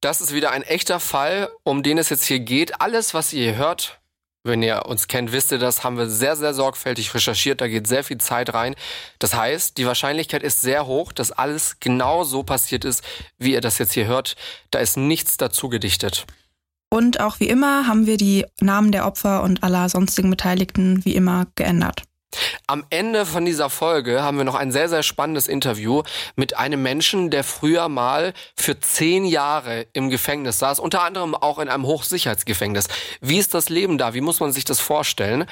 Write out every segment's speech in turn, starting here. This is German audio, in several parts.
Das ist wieder ein echter Fall, um den es jetzt hier geht. Alles, was ihr hier hört, wenn ihr uns kennt, wisst ihr das, haben wir sehr, sehr sorgfältig recherchiert. Da geht sehr viel Zeit rein. Das heißt, die Wahrscheinlichkeit ist sehr hoch, dass alles genau so passiert ist, wie ihr das jetzt hier hört. Da ist nichts dazu gedichtet. Und auch wie immer haben wir die Namen der Opfer und aller sonstigen Beteiligten wie immer geändert. Am Ende von dieser Folge haben wir noch ein sehr, sehr spannendes Interview mit einem Menschen, der früher mal für zehn Jahre im Gefängnis saß, unter anderem auch in einem Hochsicherheitsgefängnis. Wie ist das Leben da? Wie muss man sich das vorstellen?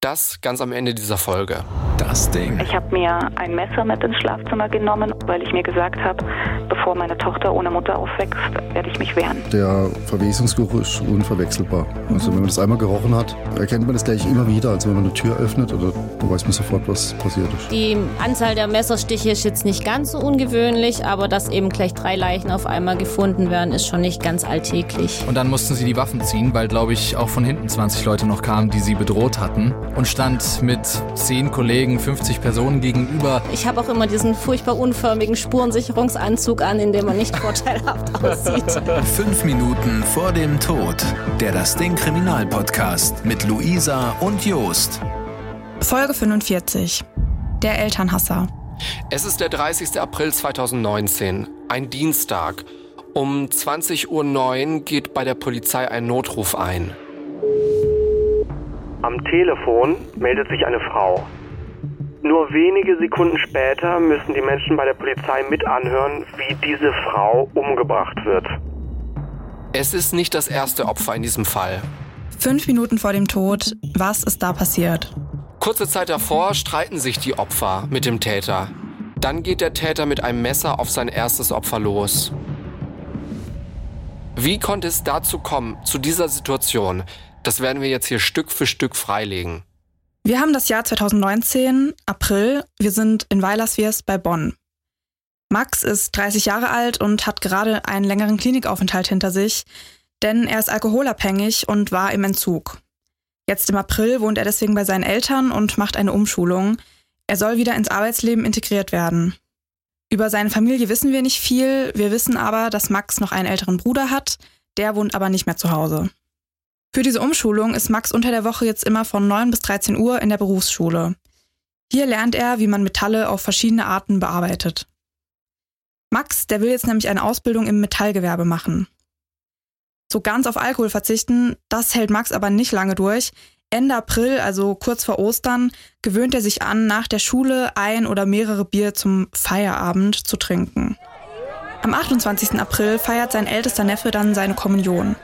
Das ganz am Ende dieser Folge. Das Ding. Ich habe mir ein Messer mit ins Schlafzimmer genommen, weil ich mir gesagt habe, bevor meine Tochter ohne Mutter aufwächst, werde ich mich wehren. Der Verwesungsgeruch ist unverwechselbar. Also wenn man das einmal gerochen hat, erkennt man das gleich immer wieder. Also wenn man eine Tür öffnet, oder da weiß man sofort, was passiert ist. Die Anzahl der Messerstiche ist jetzt nicht ganz so ungewöhnlich, aber dass eben gleich drei Leichen auf einmal gefunden werden, ist schon nicht ganz alltäglich. Und dann mussten sie die Waffen ziehen, weil, glaube ich, auch von hinten 20 Leute noch kamen, die sie bedroht hatten. Und stand mit 10 Kollegen, 50 Personen gegenüber. Ich habe auch immer diesen furchtbar unförmigen Spurensicherungsanzug an, in dem man nicht vorteilhaft aussieht. Fünf Minuten vor dem Tod. Der Das Ding Kriminalpodcast mit Luisa und Jost. Folge 45. Der Elternhasser. Es ist der 30. April 2019, ein Dienstag. Um 20.09 Uhr geht bei der Polizei ein Notruf ein. Am Telefon meldet sich eine Frau. Nur wenige Sekunden später müssen die Menschen bei der Polizei mit anhören, wie diese Frau umgebracht wird. Es ist nicht das erste Opfer in diesem Fall. Fünf Minuten vor dem Tod, was ist da passiert? Kurze Zeit davor streiten sich die Opfer mit dem Täter. Dann geht der Täter mit einem Messer auf sein erstes Opfer los. Wie konnte es dazu kommen, zu dieser Situation? Das werden wir jetzt hier Stück für Stück freilegen. Wir haben das Jahr 2019, April. Wir sind in Weilerswierst bei Bonn. Max ist 30 Jahre alt und hat gerade einen längeren Klinikaufenthalt hinter sich, denn er ist alkoholabhängig und war im Entzug. Jetzt im April wohnt er deswegen bei seinen Eltern und macht eine Umschulung. Er soll wieder ins Arbeitsleben integriert werden. Über seine Familie wissen wir nicht viel, wir wissen aber, dass Max noch einen älteren Bruder hat, der wohnt aber nicht mehr zu Hause. Für diese Umschulung ist Max unter der Woche jetzt immer von 9 bis 13 Uhr in der Berufsschule. Hier lernt er, wie man Metalle auf verschiedene Arten bearbeitet. Max, der will jetzt nämlich eine Ausbildung im Metallgewerbe machen. So ganz auf Alkohol verzichten, das hält Max aber nicht lange durch. Ende April, also kurz vor Ostern, gewöhnt er sich an, nach der Schule ein oder mehrere Bier zum Feierabend zu trinken. Am 28. April feiert sein ältester Neffe dann seine Kommunion.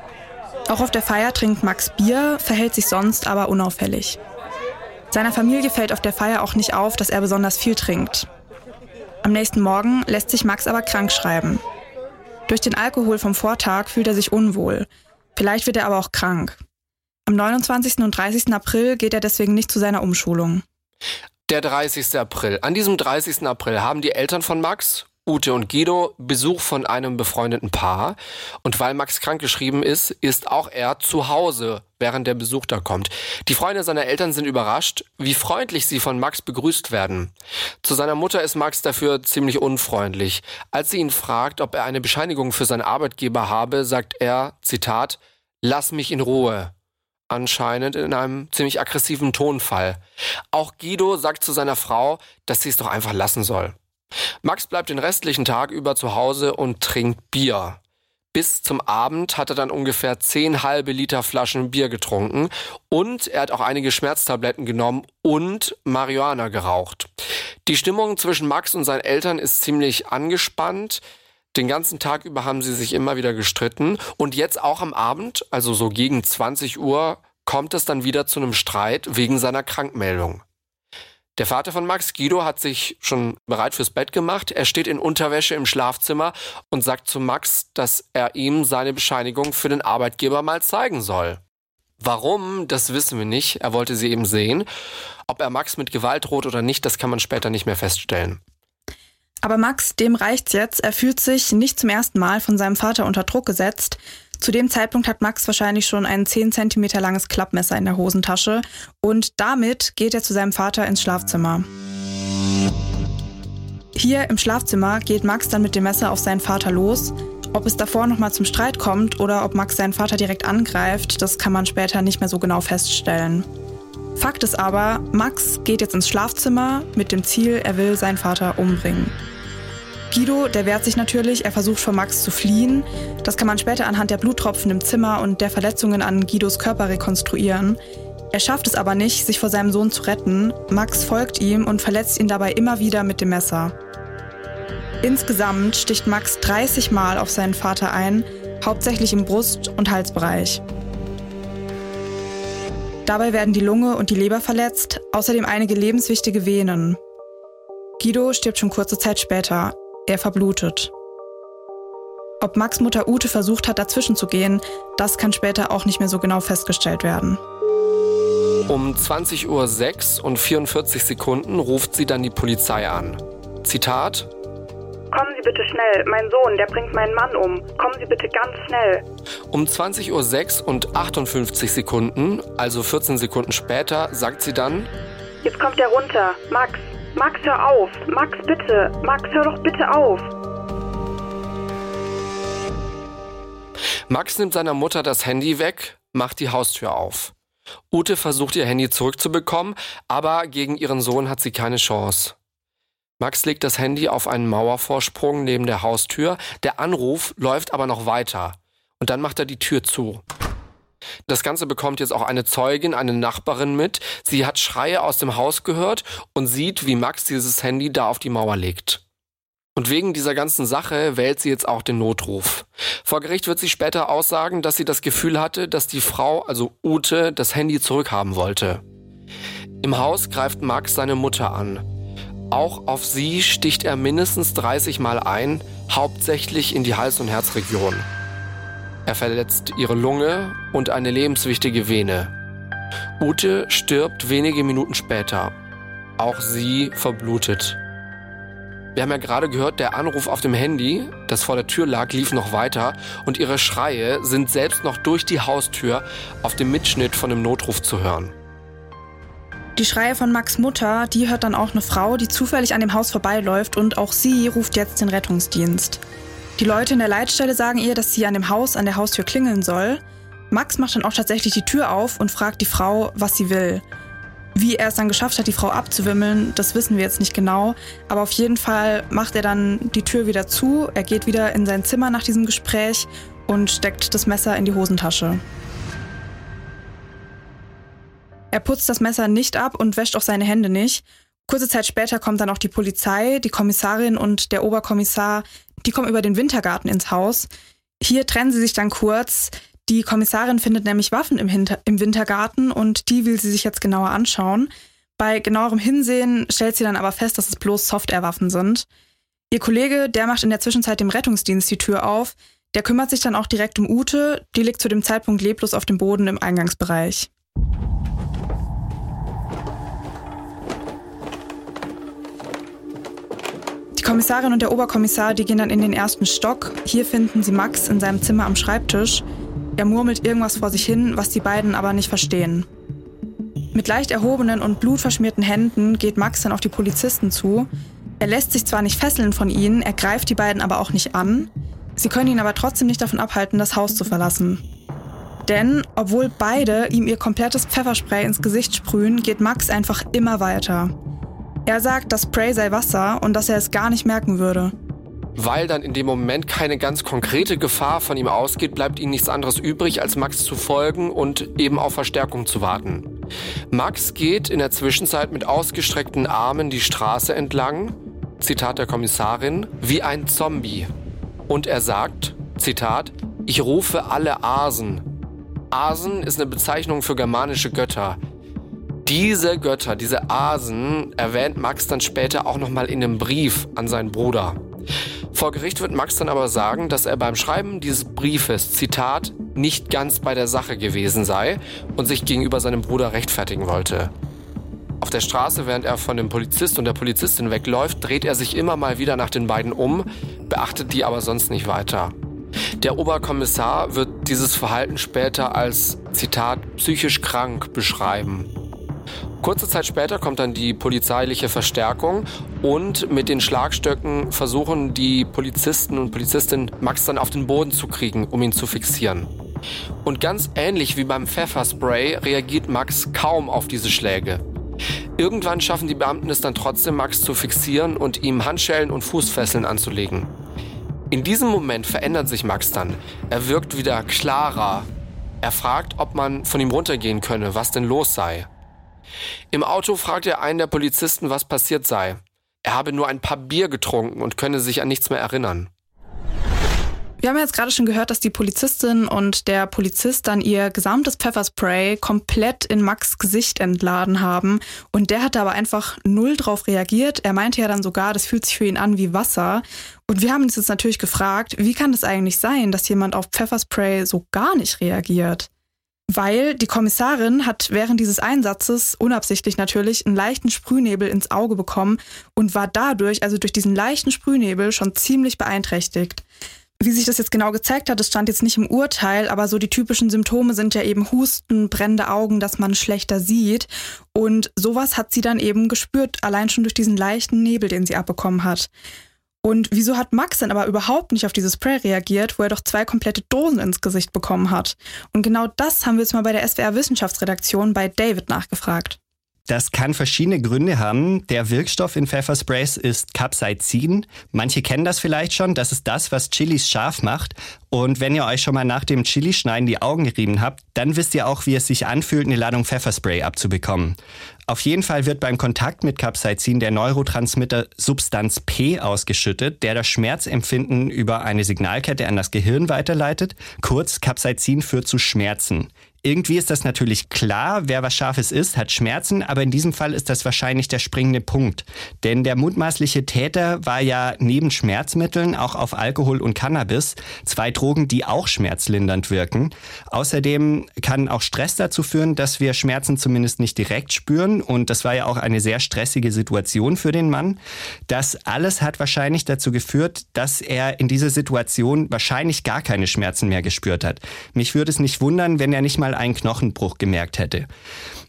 Auch auf der Feier trinkt Max Bier, verhält sich sonst aber unauffällig. Seiner Familie fällt auf der Feier auch nicht auf, dass er besonders viel trinkt. Am nächsten Morgen lässt sich Max aber krank schreiben. Durch den Alkohol vom Vortag fühlt er sich unwohl. Vielleicht wird er aber auch krank. Am 29. und 30. April geht er deswegen nicht zu seiner Umschulung. Der 30. April. An diesem 30. April haben die Eltern von Max Ute und Guido Besuch von einem befreundeten Paar. Und weil Max krankgeschrieben ist, ist auch er zu Hause, während der Besuch da kommt. Die Freunde seiner Eltern sind überrascht, wie freundlich sie von Max begrüßt werden. Zu seiner Mutter ist Max dafür ziemlich unfreundlich. Als sie ihn fragt, ob er eine Bescheinigung für seinen Arbeitgeber habe, sagt er, Zitat, Lass mich in Ruhe anscheinend in einem ziemlich aggressiven Tonfall. Auch Guido sagt zu seiner Frau, dass sie es doch einfach lassen soll. Max bleibt den restlichen Tag über zu Hause und trinkt Bier. Bis zum Abend hat er dann ungefähr zehn halbe Liter Flaschen Bier getrunken und er hat auch einige Schmerztabletten genommen und Marihuana geraucht. Die Stimmung zwischen Max und seinen Eltern ist ziemlich angespannt. Den ganzen Tag über haben sie sich immer wieder gestritten und jetzt auch am Abend, also so gegen 20 Uhr, kommt es dann wieder zu einem Streit wegen seiner Krankmeldung. Der Vater von Max, Guido, hat sich schon bereit fürs Bett gemacht. Er steht in Unterwäsche im Schlafzimmer und sagt zu Max, dass er ihm seine Bescheinigung für den Arbeitgeber mal zeigen soll. Warum, das wissen wir nicht. Er wollte sie eben sehen. Ob er Max mit Gewalt droht oder nicht, das kann man später nicht mehr feststellen. Aber Max, dem reicht's jetzt. Er fühlt sich nicht zum ersten Mal von seinem Vater unter Druck gesetzt. Zu dem Zeitpunkt hat Max wahrscheinlich schon ein 10 cm langes Klappmesser in der Hosentasche und damit geht er zu seinem Vater ins Schlafzimmer. Hier im Schlafzimmer geht Max dann mit dem Messer auf seinen Vater los Ob es davor nochmal zum Streit kommt oder ob Max seinen Vater direkt angreift, das kann man später nicht mehr so genau feststellen. Fakt ist aber, Max geht jetzt ins Schlafzimmer mit dem Ziel, er will seinen Vater umbringen. Guido, der wehrt sich natürlich, er versucht vor Max zu fliehen. Das kann man später anhand der Bluttropfen im Zimmer und der Verletzungen an Guidos Körper rekonstruieren. Er schafft es aber nicht, sich vor seinem Sohn zu retten. Max folgt ihm und verletzt ihn dabei immer wieder mit dem Messer. Insgesamt sticht Max 30 Mal auf seinen Vater ein, hauptsächlich im Brust- und Halsbereich. Dabei werden die Lunge und die Leber verletzt, außerdem einige lebenswichtige Venen. Guido stirbt schon kurze Zeit später. Er verblutet. Ob Max Mutter Ute versucht hat, dazwischen zu gehen, das kann später auch nicht mehr so genau festgestellt werden. Um 20.06 Uhr und 44 Sekunden ruft sie dann die Polizei an. Zitat: Kommen Sie bitte schnell, mein Sohn, der bringt meinen Mann um. Kommen Sie bitte ganz schnell. Um 20.06 Uhr und 58 Sekunden, also 14 Sekunden später, sagt sie dann: Jetzt kommt er runter. Max, Max, hör auf. Max, bitte. Max, hör doch bitte auf. Max nimmt seiner Mutter das Handy weg, macht die Haustür auf. Ute versucht ihr Handy zurückzubekommen, aber gegen ihren Sohn hat sie keine Chance. Max legt das Handy auf einen Mauervorsprung neben der Haustür, der Anruf läuft aber noch weiter. Und dann macht er die Tür zu. Das Ganze bekommt jetzt auch eine Zeugin, eine Nachbarin mit. Sie hat Schreie aus dem Haus gehört und sieht, wie Max dieses Handy da auf die Mauer legt. Und wegen dieser ganzen Sache wählt sie jetzt auch den Notruf. Vor Gericht wird sie später aussagen, dass sie das Gefühl hatte, dass die Frau, also Ute, das Handy zurückhaben wollte. Im Haus greift Max seine Mutter an. Auch auf sie sticht er mindestens 30 Mal ein, hauptsächlich in die Hals- und Herzregion. Er verletzt ihre Lunge und eine lebenswichtige Vene. Ute stirbt wenige Minuten später. Auch sie verblutet. Wir haben ja gerade gehört, der Anruf auf dem Handy, das vor der Tür lag, lief noch weiter und ihre Schreie sind selbst noch durch die Haustür auf dem Mitschnitt von dem Notruf zu hören. Die Schreie von Max Mutter, die hört dann auch eine Frau, die zufällig an dem Haus vorbeiläuft und auch sie ruft jetzt den Rettungsdienst. Die Leute in der Leitstelle sagen ihr, dass sie an dem Haus an der Haustür klingeln soll. Max macht dann auch tatsächlich die Tür auf und fragt die Frau, was sie will. Wie er es dann geschafft hat, die Frau abzuwimmeln, das wissen wir jetzt nicht genau. Aber auf jeden Fall macht er dann die Tür wieder zu. Er geht wieder in sein Zimmer nach diesem Gespräch und steckt das Messer in die Hosentasche. Er putzt das Messer nicht ab und wäscht auch seine Hände nicht. Kurze Zeit später kommt dann auch die Polizei, die Kommissarin und der Oberkommissar. Die kommen über den Wintergarten ins Haus. Hier trennen sie sich dann kurz. Die Kommissarin findet nämlich Waffen im, Hinter im Wintergarten und die will sie sich jetzt genauer anschauen. Bei genauerem Hinsehen stellt sie dann aber fest, dass es bloß Softwarewaffen sind. Ihr Kollege, der macht in der Zwischenzeit dem Rettungsdienst die Tür auf. Der kümmert sich dann auch direkt um Ute. Die liegt zu dem Zeitpunkt leblos auf dem Boden im Eingangsbereich. Kommissarin und der Oberkommissar, die gehen dann in den ersten Stock. Hier finden sie Max in seinem Zimmer am Schreibtisch. Er murmelt irgendwas vor sich hin, was die beiden aber nicht verstehen. Mit leicht erhobenen und blutverschmierten Händen geht Max dann auf die Polizisten zu. Er lässt sich zwar nicht fesseln von ihnen, er greift die beiden aber auch nicht an. Sie können ihn aber trotzdem nicht davon abhalten, das Haus zu verlassen. Denn obwohl beide ihm ihr komplettes Pfefferspray ins Gesicht sprühen, geht Max einfach immer weiter. Er sagt, das Spray sei Wasser und dass er es gar nicht merken würde. Weil dann in dem Moment keine ganz konkrete Gefahr von ihm ausgeht, bleibt ihm nichts anderes übrig, als Max zu folgen und eben auf Verstärkung zu warten. Max geht in der Zwischenzeit mit ausgestreckten Armen die Straße entlang, Zitat der Kommissarin, wie ein Zombie. Und er sagt, Zitat, ich rufe alle Asen. Asen ist eine Bezeichnung für germanische Götter. Diese Götter, diese Asen, erwähnt Max dann später auch nochmal in einem Brief an seinen Bruder. Vor Gericht wird Max dann aber sagen, dass er beim Schreiben dieses Briefes, Zitat, nicht ganz bei der Sache gewesen sei und sich gegenüber seinem Bruder rechtfertigen wollte. Auf der Straße, während er von dem Polizist und der Polizistin wegläuft, dreht er sich immer mal wieder nach den beiden um, beachtet die aber sonst nicht weiter. Der Oberkommissar wird dieses Verhalten später als, Zitat, psychisch krank beschreiben. Kurze Zeit später kommt dann die polizeiliche Verstärkung und mit den Schlagstöcken versuchen die Polizisten und Polizistinnen Max dann auf den Boden zu kriegen, um ihn zu fixieren. Und ganz ähnlich wie beim Pfefferspray reagiert Max kaum auf diese Schläge. Irgendwann schaffen die Beamten es dann trotzdem, Max zu fixieren und ihm Handschellen und Fußfesseln anzulegen. In diesem Moment verändert sich Max dann. Er wirkt wieder klarer. Er fragt, ob man von ihm runtergehen könne, was denn los sei. Im Auto fragt er einen der Polizisten, was passiert sei. Er habe nur ein paar Bier getrunken und könne sich an nichts mehr erinnern. Wir haben jetzt gerade schon gehört, dass die Polizistin und der Polizist dann ihr gesamtes Pfefferspray komplett in Max Gesicht entladen haben. Und der hat aber einfach null drauf reagiert. Er meinte ja dann sogar, das fühlt sich für ihn an wie Wasser. Und wir haben uns jetzt natürlich gefragt, wie kann es eigentlich sein, dass jemand auf Pfefferspray so gar nicht reagiert? Weil die Kommissarin hat während dieses Einsatzes, unabsichtlich natürlich, einen leichten Sprühnebel ins Auge bekommen und war dadurch, also durch diesen leichten Sprühnebel, schon ziemlich beeinträchtigt. Wie sich das jetzt genau gezeigt hat, das stand jetzt nicht im Urteil, aber so die typischen Symptome sind ja eben Husten, brennende Augen, dass man schlechter sieht. Und sowas hat sie dann eben gespürt, allein schon durch diesen leichten Nebel, den sie abbekommen hat. Und wieso hat Max dann aber überhaupt nicht auf dieses Spray reagiert, wo er doch zwei komplette Dosen ins Gesicht bekommen hat? Und genau das haben wir jetzt mal bei der SWR Wissenschaftsredaktion bei David nachgefragt. Das kann verschiedene Gründe haben. Der Wirkstoff in Pfeffersprays ist Capsaicin. Manche kennen das vielleicht schon. Das ist das, was Chilis scharf macht. Und wenn ihr euch schon mal nach dem Chilischneiden die Augen gerieben habt, dann wisst ihr auch, wie es sich anfühlt, eine Ladung Pfefferspray abzubekommen. Auf jeden Fall wird beim Kontakt mit Capsaicin der Neurotransmitter Substanz P ausgeschüttet, der das Schmerzempfinden über eine Signalkette an das Gehirn weiterleitet. Kurz, Capsaicin führt zu Schmerzen. Irgendwie ist das natürlich klar, wer was Scharfes isst, hat Schmerzen, aber in diesem Fall ist das wahrscheinlich der springende Punkt. Denn der mutmaßliche Täter war ja neben Schmerzmitteln auch auf Alkohol und Cannabis, zwei Drogen, die auch schmerzlindernd wirken. Außerdem kann auch Stress dazu führen, dass wir Schmerzen zumindest nicht direkt spüren und das war ja auch eine sehr stressige Situation für den Mann. Das alles hat wahrscheinlich dazu geführt, dass er in dieser Situation wahrscheinlich gar keine Schmerzen mehr gespürt hat. Mich würde es nicht wundern, wenn er nicht mal einen Knochenbruch gemerkt hätte.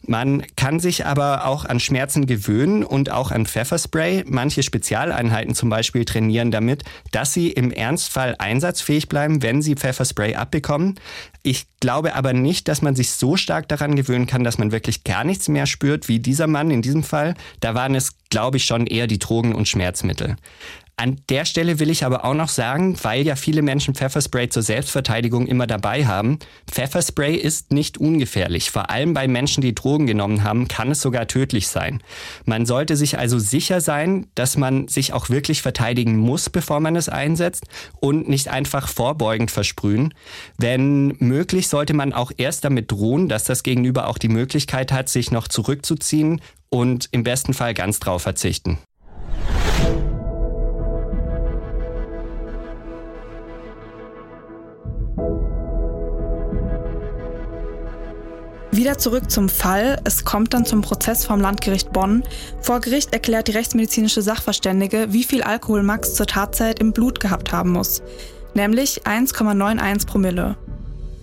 Man kann sich aber auch an Schmerzen gewöhnen und auch an Pfefferspray. Manche Spezialeinheiten zum Beispiel trainieren damit, dass sie im Ernstfall einsatzfähig bleiben, wenn sie Pfefferspray abbekommen. Ich glaube aber nicht, dass man sich so stark daran gewöhnen kann, dass man wirklich gar nichts mehr spürt, wie dieser Mann in diesem Fall. Da waren es, glaube ich, schon eher die Drogen und Schmerzmittel. An der Stelle will ich aber auch noch sagen, weil ja viele Menschen Pfefferspray zur Selbstverteidigung immer dabei haben, Pfefferspray ist nicht ungefährlich. Vor allem bei Menschen, die Drogen genommen haben, kann es sogar tödlich sein. Man sollte sich also sicher sein, dass man sich auch wirklich verteidigen muss, bevor man es einsetzt und nicht einfach vorbeugend versprühen. Wenn möglich, sollte man auch erst damit drohen, dass das Gegenüber auch die Möglichkeit hat, sich noch zurückzuziehen und im besten Fall ganz drauf verzichten. Wieder zurück zum Fall. Es kommt dann zum Prozess vom Landgericht Bonn. Vor Gericht erklärt die rechtsmedizinische Sachverständige, wie viel Alkohol Max zur Tatzeit im Blut gehabt haben muss. Nämlich 1,91 Promille.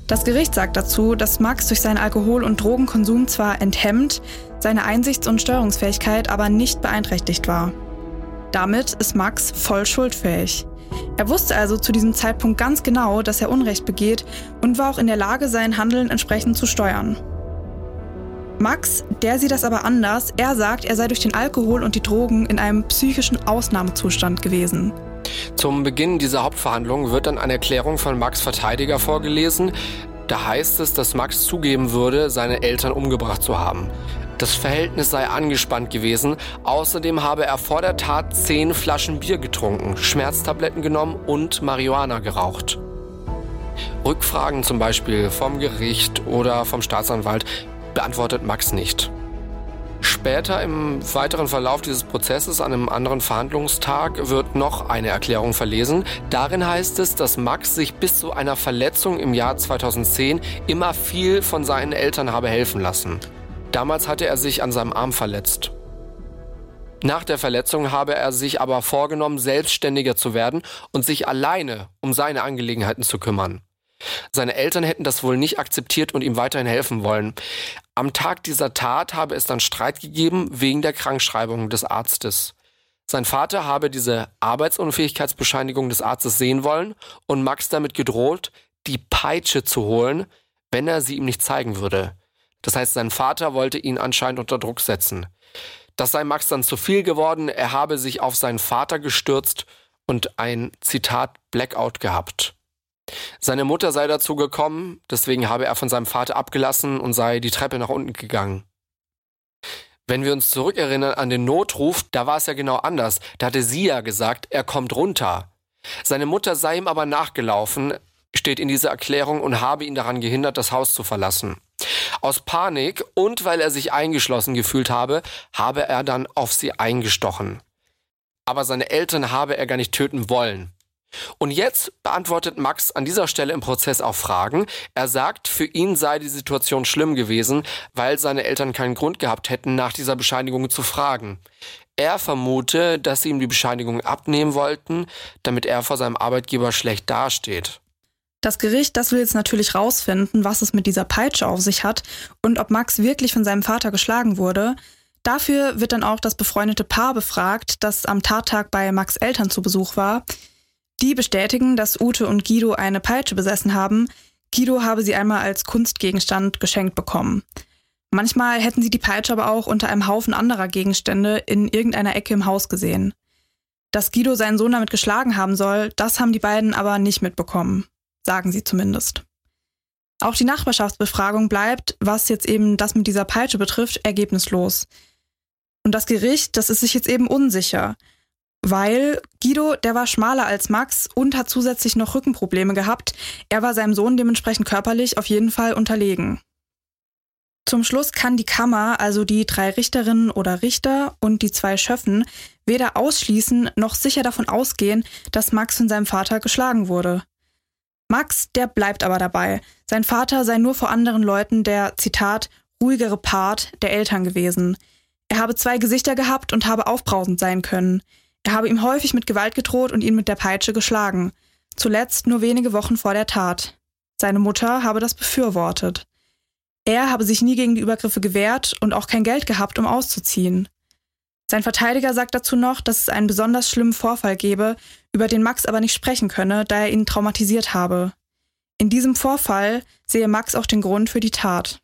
Das Gericht sagt dazu, dass Max durch seinen Alkohol- und Drogenkonsum zwar enthemmt, seine Einsichts- und Steuerungsfähigkeit aber nicht beeinträchtigt war. Damit ist Max voll schuldfähig. Er wusste also zu diesem Zeitpunkt ganz genau, dass er Unrecht begeht und war auch in der Lage, sein Handeln entsprechend zu steuern. Max, der sieht das aber anders. Er sagt, er sei durch den Alkohol und die Drogen in einem psychischen Ausnahmezustand gewesen. Zum Beginn dieser Hauptverhandlung wird dann eine Erklärung von Max Verteidiger vorgelesen. Da heißt es, dass Max zugeben würde, seine Eltern umgebracht zu haben. Das Verhältnis sei angespannt gewesen. Außerdem habe er vor der Tat zehn Flaschen Bier getrunken, Schmerztabletten genommen und Marihuana geraucht. Rückfragen zum Beispiel vom Gericht oder vom Staatsanwalt beantwortet Max nicht. Später im weiteren Verlauf dieses Prozesses an einem anderen Verhandlungstag wird noch eine Erklärung verlesen. Darin heißt es, dass Max sich bis zu einer Verletzung im Jahr 2010 immer viel von seinen Eltern habe helfen lassen. Damals hatte er sich an seinem Arm verletzt. Nach der Verletzung habe er sich aber vorgenommen, selbstständiger zu werden und sich alleine um seine Angelegenheiten zu kümmern. Seine Eltern hätten das wohl nicht akzeptiert und ihm weiterhin helfen wollen. Am Tag dieser Tat habe es dann Streit gegeben wegen der Krankschreibung des Arztes. Sein Vater habe diese Arbeitsunfähigkeitsbescheinigung des Arztes sehen wollen und Max damit gedroht, die Peitsche zu holen, wenn er sie ihm nicht zeigen würde. Das heißt, sein Vater wollte ihn anscheinend unter Druck setzen. Das sei Max dann zu viel geworden, er habe sich auf seinen Vater gestürzt und ein Zitat Blackout gehabt. Seine Mutter sei dazu gekommen, deswegen habe er von seinem Vater abgelassen und sei die Treppe nach unten gegangen. Wenn wir uns zurückerinnern an den Notruf, da war es ja genau anders. Da hatte sie ja gesagt, er kommt runter. Seine Mutter sei ihm aber nachgelaufen, steht in dieser Erklärung und habe ihn daran gehindert, das Haus zu verlassen. Aus Panik und weil er sich eingeschlossen gefühlt habe, habe er dann auf sie eingestochen. Aber seine Eltern habe er gar nicht töten wollen. Und jetzt beantwortet Max an dieser Stelle im Prozess auch Fragen. Er sagt, für ihn sei die Situation schlimm gewesen, weil seine Eltern keinen Grund gehabt hätten, nach dieser Bescheinigung zu fragen. Er vermute, dass sie ihm die Bescheinigung abnehmen wollten, damit er vor seinem Arbeitgeber schlecht dasteht. Das Gericht, das will jetzt natürlich rausfinden, was es mit dieser Peitsche auf sich hat und ob Max wirklich von seinem Vater geschlagen wurde. Dafür wird dann auch das befreundete Paar befragt, das am Tattag bei Max Eltern zu Besuch war. Die bestätigen, dass Ute und Guido eine Peitsche besessen haben. Guido habe sie einmal als Kunstgegenstand geschenkt bekommen. Manchmal hätten sie die Peitsche aber auch unter einem Haufen anderer Gegenstände in irgendeiner Ecke im Haus gesehen. Dass Guido seinen Sohn damit geschlagen haben soll, das haben die beiden aber nicht mitbekommen. Sagen sie zumindest. Auch die Nachbarschaftsbefragung bleibt, was jetzt eben das mit dieser Peitsche betrifft, ergebnislos. Und das Gericht, das ist sich jetzt eben unsicher weil Guido, der war schmaler als Max und hat zusätzlich noch Rückenprobleme gehabt. Er war seinem Sohn dementsprechend körperlich auf jeden Fall unterlegen. Zum Schluss kann die Kammer, also die drei Richterinnen oder Richter und die zwei Schöffen, weder ausschließen noch sicher davon ausgehen, dass Max von seinem Vater geschlagen wurde. Max, der bleibt aber dabei. Sein Vater sei nur vor anderen Leuten der, Zitat, ruhigere Part der Eltern gewesen. Er habe zwei Gesichter gehabt und habe aufbrausend sein können. Er habe ihm häufig mit Gewalt gedroht und ihn mit der Peitsche geschlagen. Zuletzt nur wenige Wochen vor der Tat. Seine Mutter habe das befürwortet. Er habe sich nie gegen die Übergriffe gewehrt und auch kein Geld gehabt, um auszuziehen. Sein Verteidiger sagt dazu noch, dass es einen besonders schlimmen Vorfall gebe, über den Max aber nicht sprechen könne, da er ihn traumatisiert habe. In diesem Vorfall sehe Max auch den Grund für die Tat.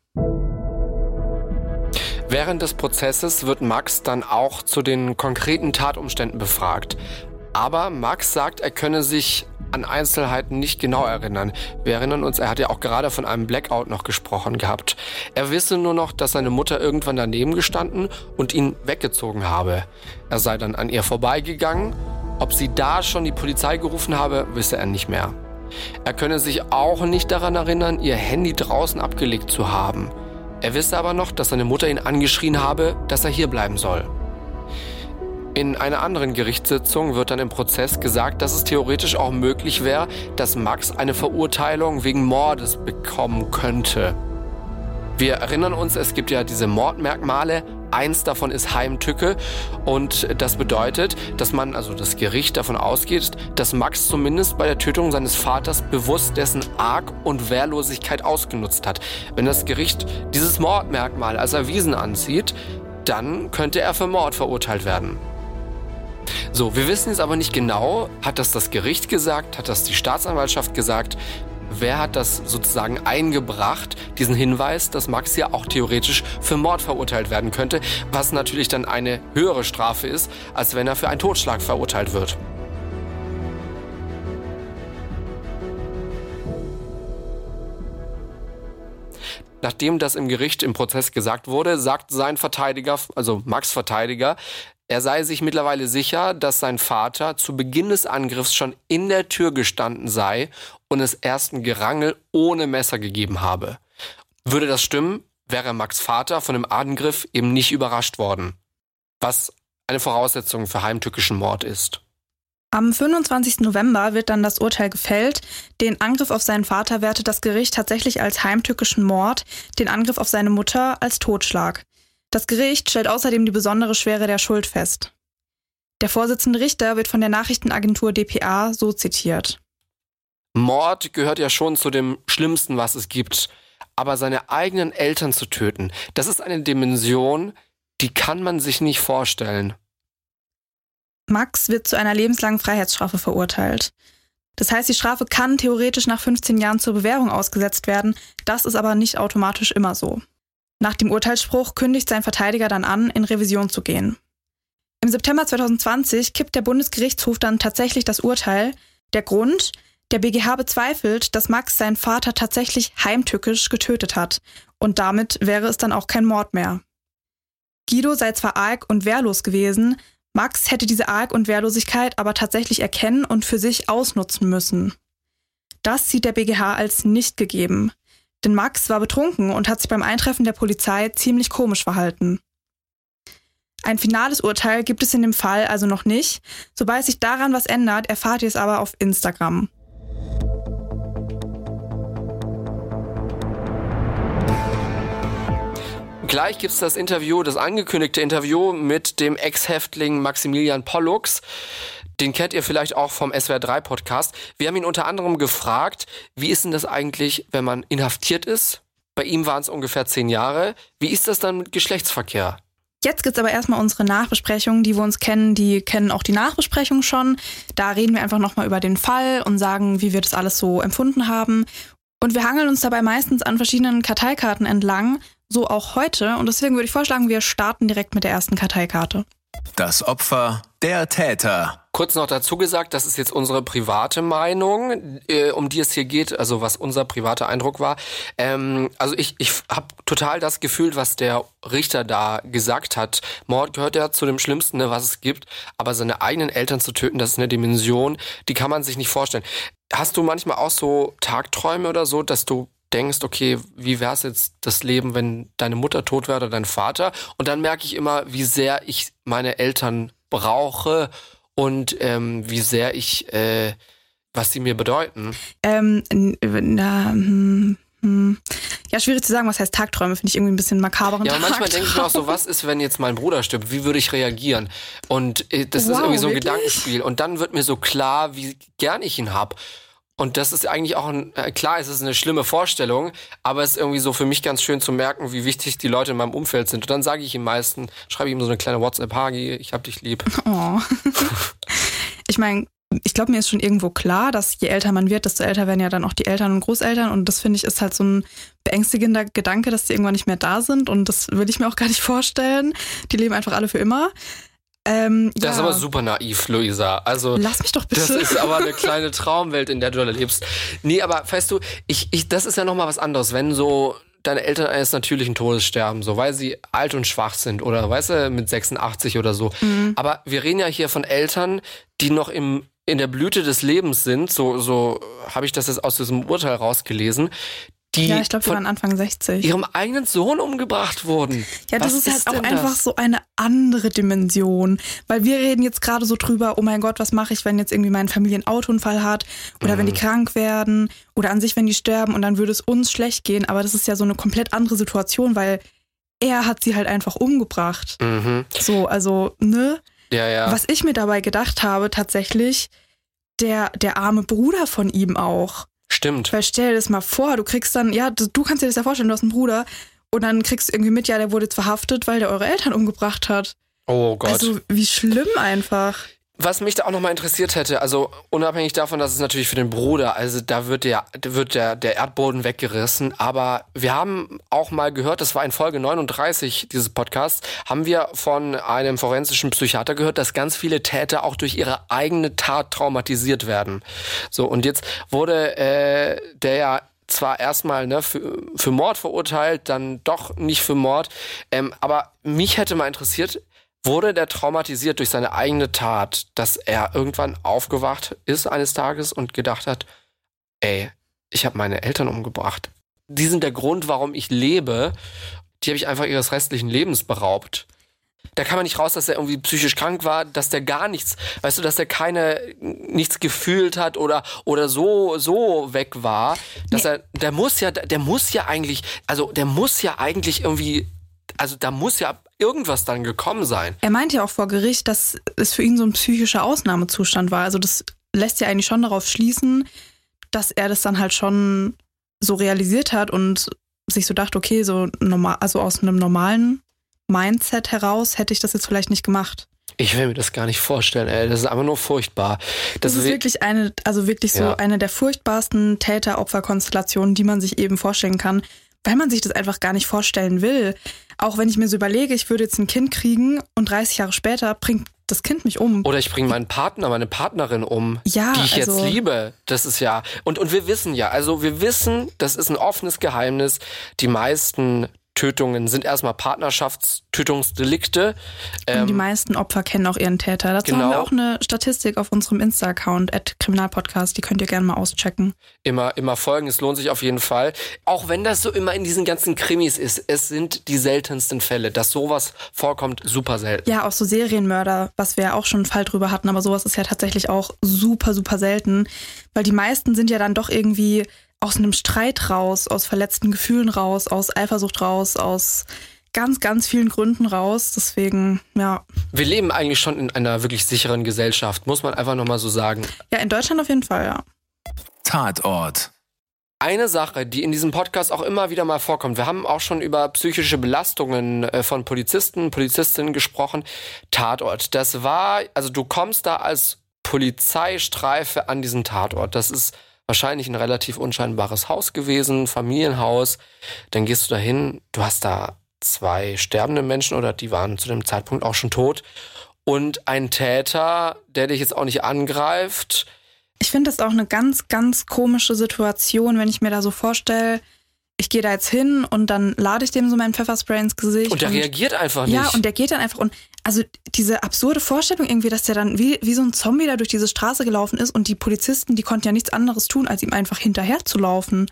Während des Prozesses wird Max dann auch zu den konkreten Tatumständen befragt. Aber Max sagt, er könne sich an Einzelheiten nicht genau erinnern. Wir erinnern uns, er hat ja auch gerade von einem Blackout noch gesprochen gehabt. Er wisse nur noch, dass seine Mutter irgendwann daneben gestanden und ihn weggezogen habe. Er sei dann an ihr vorbeigegangen. Ob sie da schon die Polizei gerufen habe, wisse er nicht mehr. Er könne sich auch nicht daran erinnern, ihr Handy draußen abgelegt zu haben. Er wisse aber noch, dass seine Mutter ihn angeschrien habe, dass er hier bleiben soll. In einer anderen Gerichtssitzung wird dann im Prozess gesagt, dass es theoretisch auch möglich wäre, dass Max eine Verurteilung wegen Mordes bekommen könnte. Wir erinnern uns, es gibt ja diese Mordmerkmale. Eins davon ist Heimtücke und das bedeutet, dass man, also das Gericht davon ausgeht, dass Max zumindest bei der Tötung seines Vaters bewusst dessen Arg und Wehrlosigkeit ausgenutzt hat. Wenn das Gericht dieses Mordmerkmal als erwiesen ansieht, dann könnte er für Mord verurteilt werden. So, wir wissen jetzt aber nicht genau, hat das das Gericht gesagt, hat das die Staatsanwaltschaft gesagt, wer hat das sozusagen eingebracht, diesen Hinweis, dass Max ja auch theoretisch für Mord verurteilt werden könnte, was natürlich dann eine höhere Strafe ist, als wenn er für einen Totschlag verurteilt wird. Nachdem das im Gericht im Prozess gesagt wurde, sagt sein Verteidiger, also Max Verteidiger, er sei sich mittlerweile sicher, dass sein Vater zu Beginn des Angriffs schon in der Tür gestanden sei und es erst ein Gerangel ohne Messer gegeben habe. Würde das stimmen, wäre Max Vater von dem Angriff eben nicht überrascht worden. Was eine Voraussetzung für heimtückischen Mord ist. Am 25. November wird dann das Urteil gefällt. Den Angriff auf seinen Vater wertet das Gericht tatsächlich als heimtückischen Mord, den Angriff auf seine Mutter als Totschlag. Das Gericht stellt außerdem die besondere Schwere der Schuld fest. Der Vorsitzende Richter wird von der Nachrichtenagentur dpa so zitiert. Mord gehört ja schon zu dem Schlimmsten, was es gibt. Aber seine eigenen Eltern zu töten, das ist eine Dimension, die kann man sich nicht vorstellen. Max wird zu einer lebenslangen Freiheitsstrafe verurteilt. Das heißt, die Strafe kann theoretisch nach 15 Jahren zur Bewährung ausgesetzt werden. Das ist aber nicht automatisch immer so. Nach dem Urteilsspruch kündigt sein Verteidiger dann an, in Revision zu gehen. Im September 2020 kippt der Bundesgerichtshof dann tatsächlich das Urteil. Der Grund? Der BGH bezweifelt, dass Max seinen Vater tatsächlich heimtückisch getötet hat. Und damit wäre es dann auch kein Mord mehr. Guido sei zwar arg und wehrlos gewesen, Max hätte diese Arg und Wehrlosigkeit aber tatsächlich erkennen und für sich ausnutzen müssen. Das sieht der BGH als nicht gegeben. Denn Max war betrunken und hat sich beim Eintreffen der Polizei ziemlich komisch verhalten. Ein finales Urteil gibt es in dem Fall also noch nicht. Sobald sich daran was ändert, erfahrt ihr es aber auf Instagram. Gleich gibt es das Interview, das angekündigte Interview mit dem Ex-Häftling Maximilian Pollux. Den kennt ihr vielleicht auch vom SWR3 Podcast. Wir haben ihn unter anderem gefragt, wie ist denn das eigentlich, wenn man inhaftiert ist? Bei ihm waren es ungefähr zehn Jahre. Wie ist das dann mit Geschlechtsverkehr? Jetzt gibt's aber erstmal unsere Nachbesprechung. Die wir uns kennen, die kennen auch die Nachbesprechung schon. Da reden wir einfach nochmal über den Fall und sagen, wie wir das alles so empfunden haben. Und wir hangeln uns dabei meistens an verschiedenen Karteikarten entlang so auch heute. Und deswegen würde ich vorschlagen, wir starten direkt mit der ersten Karteikarte. Das Opfer, der Täter. Kurz noch dazu gesagt, das ist jetzt unsere private Meinung, äh, um die es hier geht, also was unser privater Eindruck war. Ähm, also ich, ich habe total das Gefühl, was der Richter da gesagt hat. Mord gehört ja zu dem Schlimmsten, ne, was es gibt, aber seine eigenen Eltern zu töten, das ist eine Dimension, die kann man sich nicht vorstellen. Hast du manchmal auch so Tagträume oder so, dass du denkst, okay, wie wäre es jetzt das Leben, wenn deine Mutter tot wäre oder dein Vater? Und dann merke ich immer, wie sehr ich meine Eltern brauche und ähm, wie sehr ich, äh, was sie mir bedeuten. Ähm, na, hm, hm. Ja, schwierig zu sagen, was heißt Tagträume, finde ich irgendwie ein bisschen makaber. Ja, manchmal denke ich mir auch so, was ist, wenn jetzt mein Bruder stirbt? Wie würde ich reagieren? Und äh, das wow, ist irgendwie so ein wirklich? Gedankenspiel. Und dann wird mir so klar, wie gern ich ihn hab. Und das ist eigentlich auch ein, äh, klar, es ist eine schlimme Vorstellung, aber es ist irgendwie so für mich ganz schön zu merken, wie wichtig die Leute in meinem Umfeld sind. Und dann sage ich ihm meisten, schreibe ihm so eine kleine WhatsApp, Hagi, ich hab dich lieb. Oh. ich meine, ich glaube, mir ist schon irgendwo klar, dass je älter man wird, desto älter werden ja dann auch die Eltern und Großeltern. Und das finde ich ist halt so ein beängstigender Gedanke, dass die irgendwann nicht mehr da sind. Und das will ich mir auch gar nicht vorstellen. Die leben einfach alle für immer. Ähm, das ja. ist aber super naiv, Luisa. Also, Lass mich doch bitte. Das ist aber eine kleine Traumwelt, in der du da lebst. Nee, aber weißt du, ich, ich, das ist ja nochmal was anderes, wenn so deine Eltern eines natürlichen Todes sterben, so weil sie alt und schwach sind oder weißt du, mit 86 oder so. Mhm. Aber wir reden ja hier von Eltern, die noch im in der Blüte des Lebens sind, so, so habe ich das jetzt aus diesem Urteil rausgelesen, die ja, ich glaube, wir waren Anfang 60. ihrem eigenen Sohn umgebracht wurden. Ja, das Was ist halt auch einfach so eine andere Dimension. Weil wir reden jetzt gerade so drüber, oh mein Gott, was mache ich, wenn jetzt irgendwie mein Familie einen Autounfall hat oder mhm. wenn die mhm. krank werden oder an sich, wenn die sterben und dann würde es uns schlecht gehen. Aber das ist ja so eine komplett andere Situation, weil er hat sie halt einfach umgebracht. Mhm. So, also, ne? Ja, ja. Was ich mir dabei gedacht habe, tatsächlich, der, der arme Bruder von ihm auch. Stimmt. Weil stell dir das mal vor, du kriegst dann, ja, du kannst dir das ja vorstellen, du hast einen Bruder und dann kriegst du irgendwie mit, ja, der wurde jetzt verhaftet, weil der eure Eltern umgebracht hat. Oh Gott. Also wie schlimm einfach. Was mich da auch nochmal interessiert hätte, also unabhängig davon, dass es natürlich für den Bruder, also da wird der, wird der, der Erdboden weggerissen, aber wir haben auch mal gehört, das war in Folge 39 dieses Podcasts, haben wir von einem forensischen Psychiater gehört, dass ganz viele Täter auch durch ihre eigene Tat traumatisiert werden. So, und jetzt wurde äh, der ja zwar erstmal ne, für, für Mord verurteilt, dann doch nicht für Mord. Ähm, aber mich hätte mal interessiert, wurde der traumatisiert durch seine eigene Tat, dass er irgendwann aufgewacht ist eines Tages und gedacht hat, ey, ich habe meine Eltern umgebracht. Die sind der Grund, warum ich lebe. Die habe ich einfach ihres restlichen Lebens beraubt. Da kann man nicht raus, dass er irgendwie psychisch krank war, dass der gar nichts, weißt du, dass er keine nichts gefühlt hat oder oder so so weg war, dass nee. er der muss ja der muss ja eigentlich, also der muss ja eigentlich irgendwie also da muss ja irgendwas dann gekommen sein. Er meinte ja auch vor Gericht, dass es für ihn so ein psychischer Ausnahmezustand war. Also das lässt ja eigentlich schon darauf schließen, dass er das dann halt schon so realisiert hat und sich so dachte, okay, so normal, also aus einem normalen Mindset heraus hätte ich das jetzt vielleicht nicht gemacht. Ich will mir das gar nicht vorstellen, ey. Das ist einfach nur furchtbar. Das, das ist wirklich eine, also wirklich so ja. eine der furchtbarsten Täter-Opfer-Konstellationen, die man sich eben vorstellen kann, weil man sich das einfach gar nicht vorstellen will. Auch wenn ich mir so überlege, ich würde jetzt ein Kind kriegen und 30 Jahre später bringt das Kind mich um. Oder ich bringe meinen Partner, meine Partnerin um, ja, die ich also jetzt liebe. Das ist ja. Und, und wir wissen ja, also wir wissen, das ist ein offenes Geheimnis. Die meisten Tötungen sind erstmal Partnerschaftstötungsdelikte. Ähm, die meisten Opfer kennen auch ihren Täter. Dazu genau. haben wir auch eine Statistik auf unserem Insta-Account, Kriminalpodcast, die könnt ihr gerne mal auschecken. Immer, immer folgen, es lohnt sich auf jeden Fall. Auch wenn das so immer in diesen ganzen Krimis ist, es sind die seltensten Fälle, dass sowas vorkommt, super selten. Ja, auch so Serienmörder, was wir ja auch schon einen Fall drüber hatten, aber sowas ist ja tatsächlich auch super, super selten, weil die meisten sind ja dann doch irgendwie aus einem Streit raus, aus verletzten Gefühlen raus, aus Eifersucht raus, aus ganz, ganz vielen Gründen raus. Deswegen, ja. Wir leben eigentlich schon in einer wirklich sicheren Gesellschaft, muss man einfach nochmal so sagen. Ja, in Deutschland auf jeden Fall, ja. Tatort. Eine Sache, die in diesem Podcast auch immer wieder mal vorkommt, wir haben auch schon über psychische Belastungen äh, von Polizisten, Polizistinnen gesprochen. Tatort, das war, also du kommst da als Polizeistreife an diesen Tatort. Das ist wahrscheinlich ein relativ unscheinbares Haus gewesen, Familienhaus. Dann gehst du dahin, du hast da zwei sterbende Menschen oder die waren zu dem Zeitpunkt auch schon tot und ein Täter, der dich jetzt auch nicht angreift. Ich finde das auch eine ganz, ganz komische Situation, wenn ich mir da so vorstelle, ich gehe da jetzt hin und dann lade ich dem so meinen Pfefferspray ins Gesicht. Und der und, reagiert einfach nicht. Ja, und der geht dann einfach und also diese absurde Vorstellung irgendwie, dass der dann wie, wie so ein Zombie da durch diese Straße gelaufen ist und die Polizisten, die konnten ja nichts anderes tun, als ihm einfach hinterher zu laufen.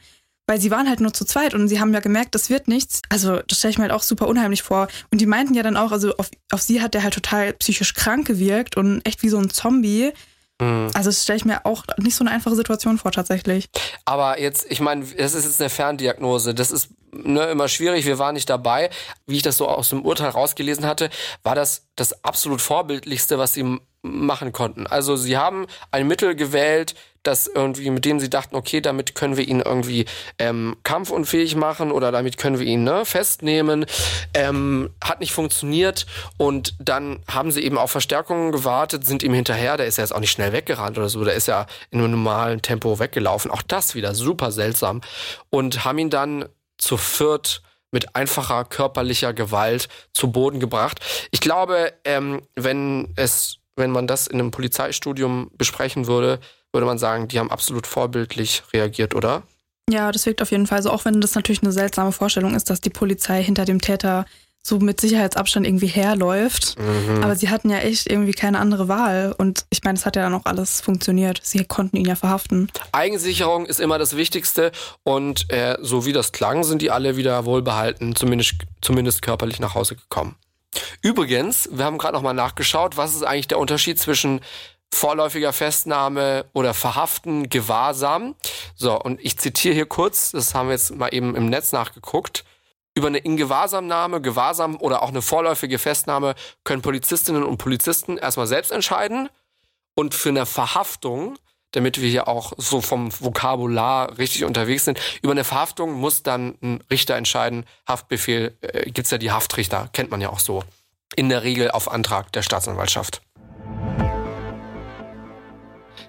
Weil sie waren halt nur zu zweit und sie haben ja gemerkt, das wird nichts. Also, das stelle ich mir halt auch super unheimlich vor. Und die meinten ja dann auch, also auf, auf sie hat der halt total psychisch krank gewirkt und echt wie so ein Zombie. Mhm. Also das stelle ich mir auch nicht so eine einfache Situation vor tatsächlich. Aber jetzt, ich meine, das ist jetzt eine Ferndiagnose. Das ist ne, immer schwierig. Wir waren nicht dabei. Wie ich das so aus dem Urteil rausgelesen hatte, war das das absolut vorbildlichste, was sie machen konnten. Also sie haben ein Mittel gewählt, das irgendwie, mit dem sie dachten, okay, damit können wir ihn irgendwie ähm, kampfunfähig machen oder damit können wir ihn ne, festnehmen. Ähm, hat nicht funktioniert und dann haben sie eben auf Verstärkungen gewartet, sind ihm hinterher, der ist ja jetzt auch nicht schnell weggerannt oder so, der ist ja in einem normalen Tempo weggelaufen. Auch das wieder super seltsam. Und haben ihn dann zu viert mit einfacher körperlicher Gewalt zu Boden gebracht. Ich glaube, ähm, wenn es wenn man das in einem Polizeistudium besprechen würde, würde man sagen, die haben absolut vorbildlich reagiert, oder? Ja, das wirkt auf jeden Fall so, auch wenn das natürlich eine seltsame Vorstellung ist, dass die Polizei hinter dem Täter so mit Sicherheitsabstand irgendwie herläuft. Mhm. Aber sie hatten ja echt irgendwie keine andere Wahl. Und ich meine, es hat ja dann auch alles funktioniert. Sie konnten ihn ja verhaften. Eigensicherung ist immer das Wichtigste. Und äh, so wie das klang, sind die alle wieder wohlbehalten, zumindest, zumindest körperlich nach Hause gekommen. Übrigens, wir haben gerade noch mal nachgeschaut, was ist eigentlich der Unterschied zwischen vorläufiger Festnahme oder Verhaften, Gewahrsam. So, und ich zitiere hier kurz, das haben wir jetzt mal eben im Netz nachgeguckt. Über eine Ingewahrsamnahme, Gewahrsam oder auch eine vorläufige Festnahme können Polizistinnen und Polizisten erstmal selbst entscheiden. Und für eine Verhaftung, damit wir hier auch so vom Vokabular richtig unterwegs sind, über eine Verhaftung muss dann ein Richter entscheiden. Haftbefehl äh, gibt's ja die Haftrichter, kennt man ja auch so. In der Regel auf Antrag der Staatsanwaltschaft.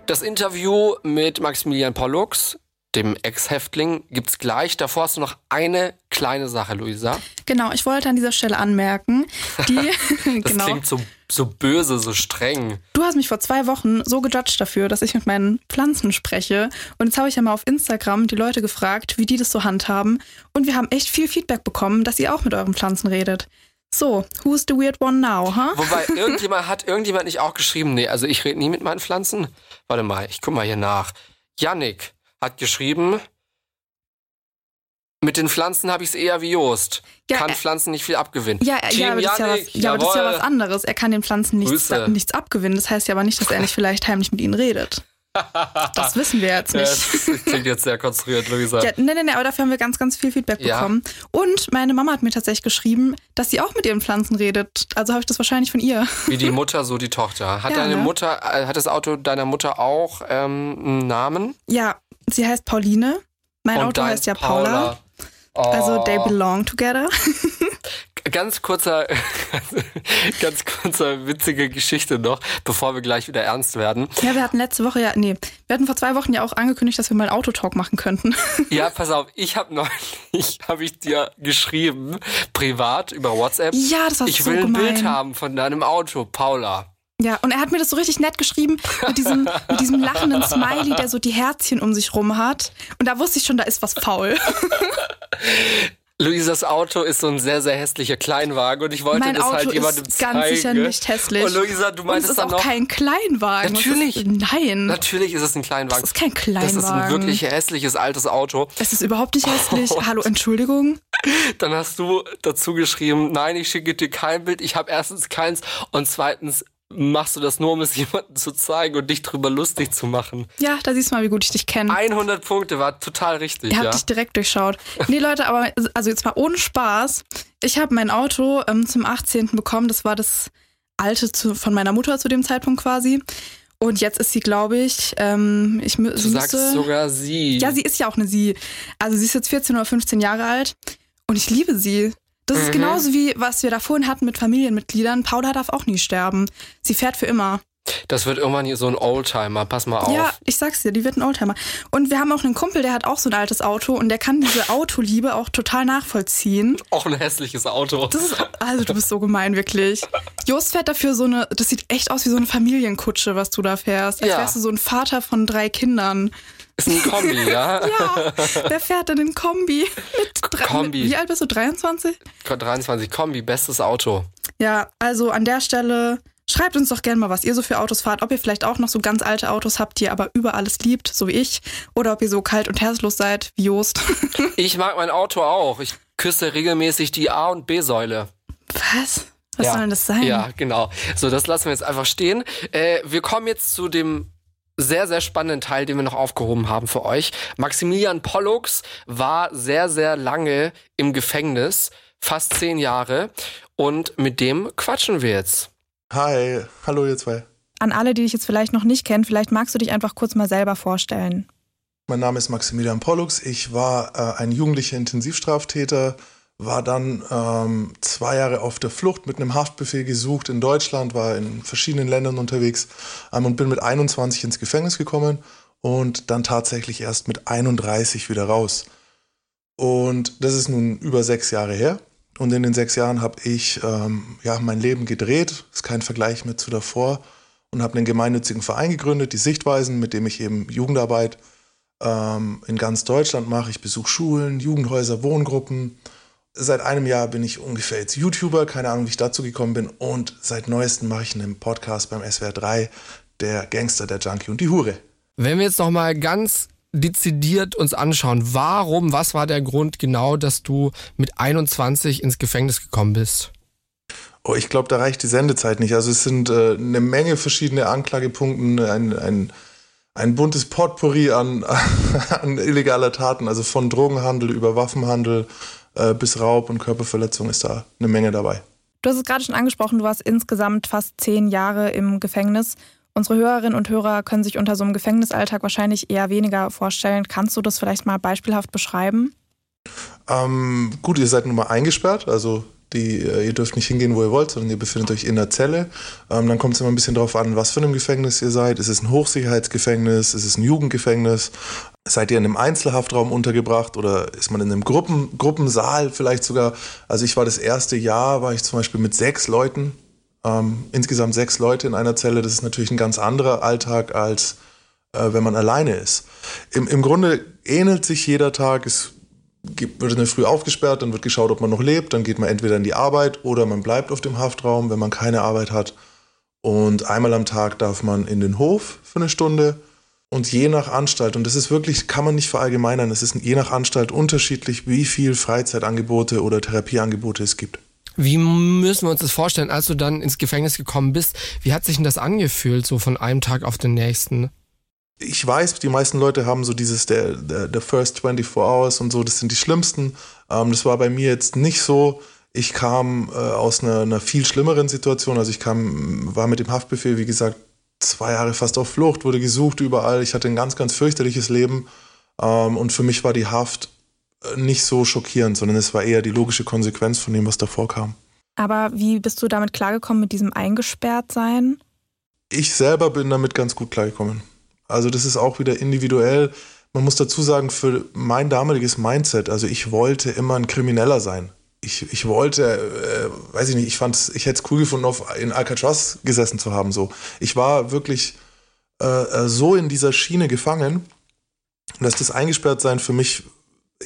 Das Interview mit Maximilian Pollux, dem Ex-Häftling, gibt's gleich. Davor hast du noch eine kleine Sache, Luisa. Genau, ich wollte an dieser Stelle anmerken, die. das genau. klingt so, so böse, so streng. Du hast mich vor zwei Wochen so gejudged dafür, dass ich mit meinen Pflanzen spreche. Und jetzt habe ich ja mal auf Instagram die Leute gefragt, wie die das so handhaben. Und wir haben echt viel Feedback bekommen, dass ihr auch mit euren Pflanzen redet. So, who's the weird one now, huh? Wobei, irgendjemand hat irgendjemand nicht auch geschrieben, nee, also ich rede nie mit meinen Pflanzen. Warte mal, ich guck mal hier nach. Yannick hat geschrieben, mit den Pflanzen habe ich es eher wie Jost. Ja, kann Pflanzen nicht viel abgewinnen. Ja, ja, aber, das Yannick, ja, was, ja aber, das ist ja was, anderes. Er kann den Pflanzen nichts, nichts abgewinnen. Das heißt ja aber nicht, dass er nicht vielleicht heimlich mit ihnen redet. Das wissen wir jetzt nicht. Das klingt jetzt sehr konstruiert, Luisa. Ja, nee, nee, nee, aber dafür haben wir ganz, ganz viel Feedback ja. bekommen. Und meine Mama hat mir tatsächlich geschrieben, dass sie auch mit ihren Pflanzen redet. Also habe ich das wahrscheinlich von ihr. Wie die Mutter, so die Tochter. Hat ja, deine ne? Mutter, äh, hat das Auto deiner Mutter auch ähm, einen Namen? Ja, sie heißt Pauline. Mein Und Auto heißt ja Paula. Paula. Also they belong together. Ganz kurzer, ganz kurzer witzige Geschichte noch, bevor wir gleich wieder ernst werden. Ja, wir hatten letzte Woche ja, nee, wir hatten vor zwei Wochen ja auch angekündigt, dass wir mal einen Autotalk machen könnten. Ja, pass auf, ich habe neulich, habe ich dir geschrieben, privat über WhatsApp. Ja, das war Ich so will ein gemein. Bild haben von deinem Auto, Paula. Ja, und er hat mir das so richtig nett geschrieben mit diesem, mit diesem lachenden Smiley, der so die Herzchen um sich rum hat. Und da wusste ich schon, da ist was faul. Luisas Auto ist so ein sehr, sehr hässlicher Kleinwagen und ich wollte mein das Auto halt jemandem ist zeigen. ganz sicher nicht hässlich. Und Luisa, du Und es ist dann auch noch. kein Kleinwagen. Natürlich. Ist, nein. Natürlich ist es ein Kleinwagen. Das ist kein Das ist ein Kleinwagen. wirklich hässliches altes Auto. Es ist überhaupt nicht hässlich. Oh. Hallo, Entschuldigung. Dann hast du dazu geschrieben, nein, ich schicke dir kein Bild, ich habe erstens keins und zweitens machst du das nur, um es jemandem zu zeigen und dich drüber lustig zu machen. Ja, da siehst du mal, wie gut ich dich kenne. 100 Punkte war total richtig, Ihr habt ja. dich direkt durchschaut. Nee, Leute, aber also jetzt mal ohne Spaß. Ich habe mein Auto ähm, zum 18. bekommen. Das war das alte zu, von meiner Mutter zu dem Zeitpunkt quasi. Und jetzt ist sie, glaube ich, ähm, ich Du sie sagst müsste- sogar sie. Ja, sie ist ja auch eine sie. Also sie ist jetzt 14 oder 15 Jahre alt und ich liebe sie. Das ist Mhm. genauso wie was wir da vorhin hatten mit Familienmitgliedern. Paula darf auch nie sterben. Sie fährt für immer. Das wird irgendwann hier so ein Oldtimer, pass mal auf. Ja, ich sag's dir, die wird ein Oldtimer. Und wir haben auch einen Kumpel, der hat auch so ein altes Auto und der kann diese Autoliebe auch total nachvollziehen. Auch ein hässliches Auto. Das ist, also du bist so gemein, wirklich. Jost fährt dafür so eine, das sieht echt aus wie so eine Familienkutsche, was du da fährst. Als Ja. wärst du so ein Vater von drei Kindern. Ist ein Kombi, ja? Ja, wer fährt denn in Kombi? Mit drei, Kombi. Wie alt bist du? 23? 23 Kombi, bestes Auto. Ja, also an der Stelle schreibt uns doch gerne mal, was ihr so für Autos fahrt. Ob ihr vielleicht auch noch so ganz alte Autos habt, die ihr aber über alles liebt, so wie ich. Oder ob ihr so kalt und herzlos seid, wie Jost. Ich mag mein Auto auch. Ich küsse regelmäßig die A- und B-Säule. Was? Was ja. soll denn das sein? Ja, genau. So, das lassen wir jetzt einfach stehen. Äh, wir kommen jetzt zu dem sehr, sehr spannenden Teil, den wir noch aufgehoben haben für euch. Maximilian Pollux war sehr, sehr lange im Gefängnis, fast zehn Jahre. Und mit dem quatschen wir jetzt. Hi, hallo ihr zwei. An alle, die dich jetzt vielleicht noch nicht kennen, vielleicht magst du dich einfach kurz mal selber vorstellen. Mein Name ist Maximilian Pollux. Ich war äh, ein jugendlicher Intensivstraftäter, war dann ähm, zwei Jahre auf der Flucht mit einem Haftbefehl gesucht in Deutschland, war in verschiedenen Ländern unterwegs ähm, und bin mit 21 ins Gefängnis gekommen und dann tatsächlich erst mit 31 wieder raus. Und das ist nun über sechs Jahre her. Und in den sechs Jahren habe ich ähm, ja, mein Leben gedreht, ist kein Vergleich mehr zu davor, und habe einen gemeinnützigen Verein gegründet, die Sichtweisen, mit dem ich eben Jugendarbeit ähm, in ganz Deutschland mache. Ich besuche Schulen, Jugendhäuser, Wohngruppen. Seit einem Jahr bin ich ungefähr jetzt YouTuber, keine Ahnung, wie ich dazu gekommen bin. Und seit neuestem mache ich einen Podcast beim SWR 3, der Gangster, der Junkie und die Hure. Wenn wir jetzt noch mal ganz dezidiert uns anschauen, warum, was war der Grund genau, dass du mit 21 ins Gefängnis gekommen bist? Oh, ich glaube, da reicht die Sendezeit nicht. Also es sind äh, eine Menge verschiedene Anklagepunkte, ein, ein, ein buntes Potpourri an, an illegaler Taten, also von Drogenhandel über Waffenhandel äh, bis Raub und Körperverletzung ist da eine Menge dabei. Du hast es gerade schon angesprochen, du warst insgesamt fast zehn Jahre im Gefängnis. Unsere Hörerinnen und Hörer können sich unter so einem Gefängnisalltag wahrscheinlich eher weniger vorstellen. Kannst du das vielleicht mal beispielhaft beschreiben? Ähm, gut, ihr seid nun mal eingesperrt, also die, äh, ihr dürft nicht hingehen, wo ihr wollt, sondern ihr befindet euch in der Zelle. Ähm, dann kommt es immer ein bisschen darauf an, was für einem Gefängnis ihr seid. Ist es ein Hochsicherheitsgefängnis? Ist es ein Jugendgefängnis? Seid ihr in einem Einzelhaftraum untergebracht oder ist man in einem Gruppen, Gruppensaal vielleicht sogar? Also ich war das erste Jahr, war ich zum Beispiel mit sechs Leuten, ähm, insgesamt sechs Leute in einer Zelle. Das ist natürlich ein ganz anderer Alltag als äh, wenn man alleine ist. Im, Im Grunde ähnelt sich jeder Tag. Es gibt, wird in der Früh aufgesperrt, dann wird geschaut, ob man noch lebt. Dann geht man entweder in die Arbeit oder man bleibt auf dem Haftraum, wenn man keine Arbeit hat. Und einmal am Tag darf man in den Hof für eine Stunde. Und je nach Anstalt, und das ist wirklich, kann man nicht verallgemeinern, es ist je nach Anstalt unterschiedlich, wie viel Freizeitangebote oder Therapieangebote es gibt. Wie müssen wir uns das vorstellen, als du dann ins Gefängnis gekommen bist? Wie hat sich denn das angefühlt, so von einem Tag auf den nächsten? ich weiß, die meisten Leute haben so dieses, der, der, der First 24 Hours und so, das sind die schlimmsten. Ähm, das war bei mir jetzt nicht so. Ich kam äh, aus einer, einer viel schlimmeren Situation. Also ich kam, war mit dem Haftbefehl, wie gesagt, zwei Jahre fast auf Flucht, wurde gesucht überall. Ich hatte ein ganz, ganz fürchterliches Leben. Ähm, und für mich war die Haft äh, nicht so schockierend, sondern es war eher die logische Konsequenz von dem, was davor kam. Aber wie bist du damit klargekommen mit diesem Eingesperrtsein? Ich selber bin damit ganz gut klargekommen. Also das ist auch wieder individuell. Man muss dazu sagen, für mein damaliges Mindset, also ich wollte immer ein Krimineller sein. Ich, ich wollte, äh, weiß ich nicht, ich fand ich hätte es cool gefunden, auf, in Alcatraz gesessen zu haben. So. Ich war wirklich äh, äh so in dieser Schiene gefangen, dass das Eingesperrtsein für mich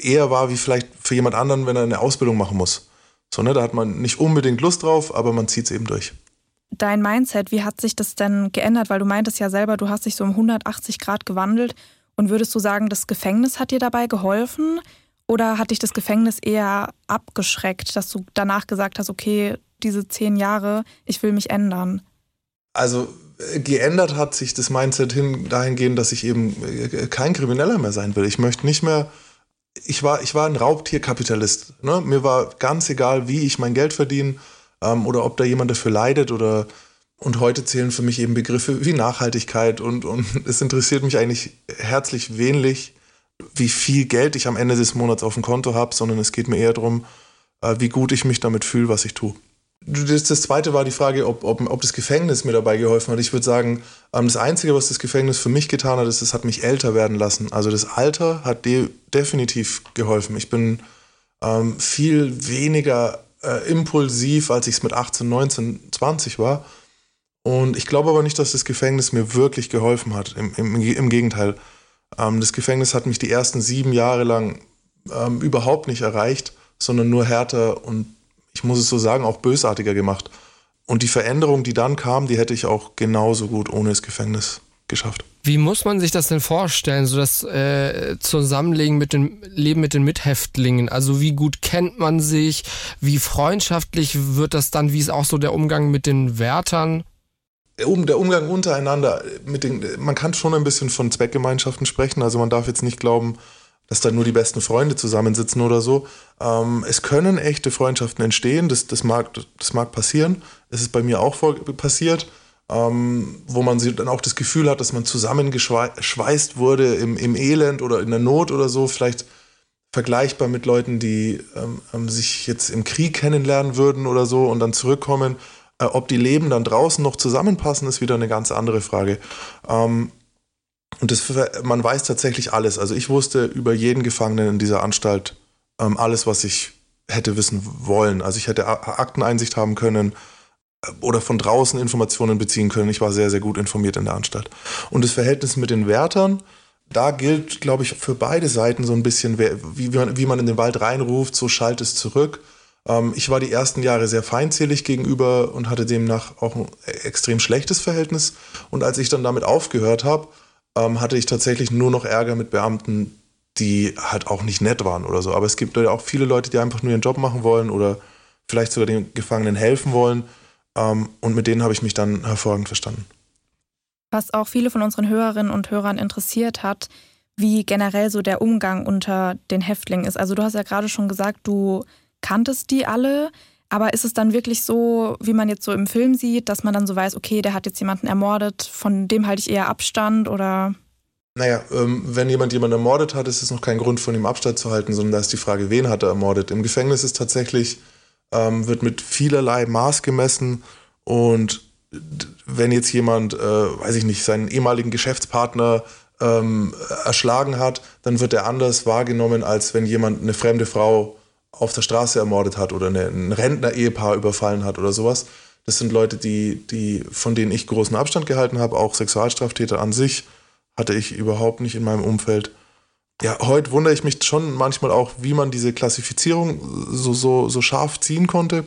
eher war wie vielleicht für jemand anderen, wenn er eine Ausbildung machen muss. So, ne, da hat man nicht unbedingt Lust drauf, aber man zieht es eben durch. Dein Mindset, wie hat sich das denn geändert? Weil du meintest ja selber, du hast dich so um 180 Grad gewandelt. Und würdest du sagen, das Gefängnis hat dir dabei geholfen? Oder hat dich das Gefängnis eher abgeschreckt, dass du danach gesagt hast, okay, diese zehn Jahre, ich will mich ändern? Also äh, geändert hat sich das Mindset hin dahingehend, dass ich eben äh, kein Krimineller mehr sein will. Ich möchte nicht mehr ich war, ich war ein Raubtierkapitalist. Ne? Mir war ganz egal, wie ich mein Geld verdiene ähm, oder ob da jemand dafür leidet oder und heute zählen für mich eben Begriffe wie Nachhaltigkeit und, und es interessiert mich eigentlich herzlich wenig, wie viel Geld ich am Ende des Monats auf dem Konto habe, sondern es geht mir eher darum, äh, wie gut ich mich damit fühle, was ich tue. Das, das, zweite war die Frage, ob, ob, ob, das Gefängnis mir dabei geholfen hat. Ich würde sagen, ähm, das Einzige, was das Gefängnis für mich getan hat, ist, es hat mich älter werden lassen. Also das Alter hat de definitiv geholfen. Ich bin ähm, viel weniger äh, impulsiv, als ich es mit 18, 19, 20 war. Und ich glaube aber nicht, dass das Gefängnis mir wirklich geholfen hat. Im, im, im Gegenteil. Ähm, das Gefängnis hat mich die ersten sieben Jahre lang ähm, überhaupt nicht erreicht, sondern nur härter und ich muss es so sagen, auch bösartiger gemacht. Und die Veränderung, die dann kam, die hätte ich auch genauso gut ohne das Gefängnis geschafft. Wie muss man sich das denn vorstellen, so das äh, Zusammenlegen mit dem Leben mit den Mithäftlingen? Also wie gut kennt man sich? Wie freundschaftlich wird das dann? Wie ist auch so der Umgang mit den Wärtern? Der Umgang untereinander, mit den, man kann schon ein bisschen von Zweckgemeinschaften sprechen. Also man darf jetzt nicht glauben, dass da nur die besten Freunde zusammensitzen oder so. Ähm, es können echte Freundschaften entstehen, das, das, mag, das mag passieren. Es ist bei mir auch vor, passiert, ähm, wo man dann auch das Gefühl hat, dass man zusammengeschweißt wurde im, im Elend oder in der Not oder so. Vielleicht vergleichbar mit Leuten, die ähm, ähm sich jetzt im Krieg kennenlernen würden oder so und dann zurückkommen. Äh, ob die Leben dann draußen noch zusammenpassen, ist wieder eine ganz andere Frage. Ähm, und das, man weiß tatsächlich alles. Also ich wusste über jeden Gefangenen in dieser Anstalt ähm, alles, was ich hätte wissen wollen. Also ich hätte Akteneinsicht haben können äh, oder von draußen Informationen beziehen können. Ich war sehr, sehr gut informiert in der Anstalt. Und das Verhältnis mit den Wärtern, da gilt, glaube ich, für beide Seiten so ein bisschen, wie, man, wie man in den Wald reinruft, so schallt es zurück. Ähm, ich war die ersten Jahre sehr feindselig gegenüber und hatte demnach auch ein extrem schlechtes Verhältnis. Und als ich dann damit aufgehört habe, ähm, hatte ich tatsächlich nur noch Ärger mit Beamten, die halt auch nicht nett waren oder so. Aber es gibt auch viele Leute, die einfach nur ihren Job machen wollen oder vielleicht sogar den Gefangenen helfen wollen. Ähm, und mit denen habe ich mich dann hervorragend verstanden. Was auch viele von unseren Hörerinnen und Hörern interessiert hat, wie generell so der Umgang unter den Häftlingen ist. Also du hast ja gerade schon gesagt, du kanntest die alle. Aber ist es dann wirklich so, wie man jetzt so im Film sieht, dass man dann so weiß, okay, der hat jetzt jemanden ermordet, von dem halte ich eher Abstand oder? Naja, ähm, wenn jemand jemanden ermordet hat, ist es noch kein Grund, von ihm Abstand zu halten, sondern da ist die Frage, wen hat er ermordet. Im Gefängnis ist tatsächlich, ähm, wird mit vielerlei Maß gemessen und wenn jetzt jemand, äh, weiß ich nicht, seinen ehemaligen Geschäftspartner ähm, erschlagen hat, dann wird er anders wahrgenommen, als wenn jemand eine fremde Frau auf der Straße ermordet hat oder ein Rentner-Ehepaar überfallen hat oder sowas. Das sind Leute, die, die, von denen ich großen Abstand gehalten habe. Auch Sexualstraftäter an sich hatte ich überhaupt nicht in meinem Umfeld. Ja, heute wundere ich mich schon manchmal auch, wie man diese Klassifizierung so, so, so scharf ziehen konnte,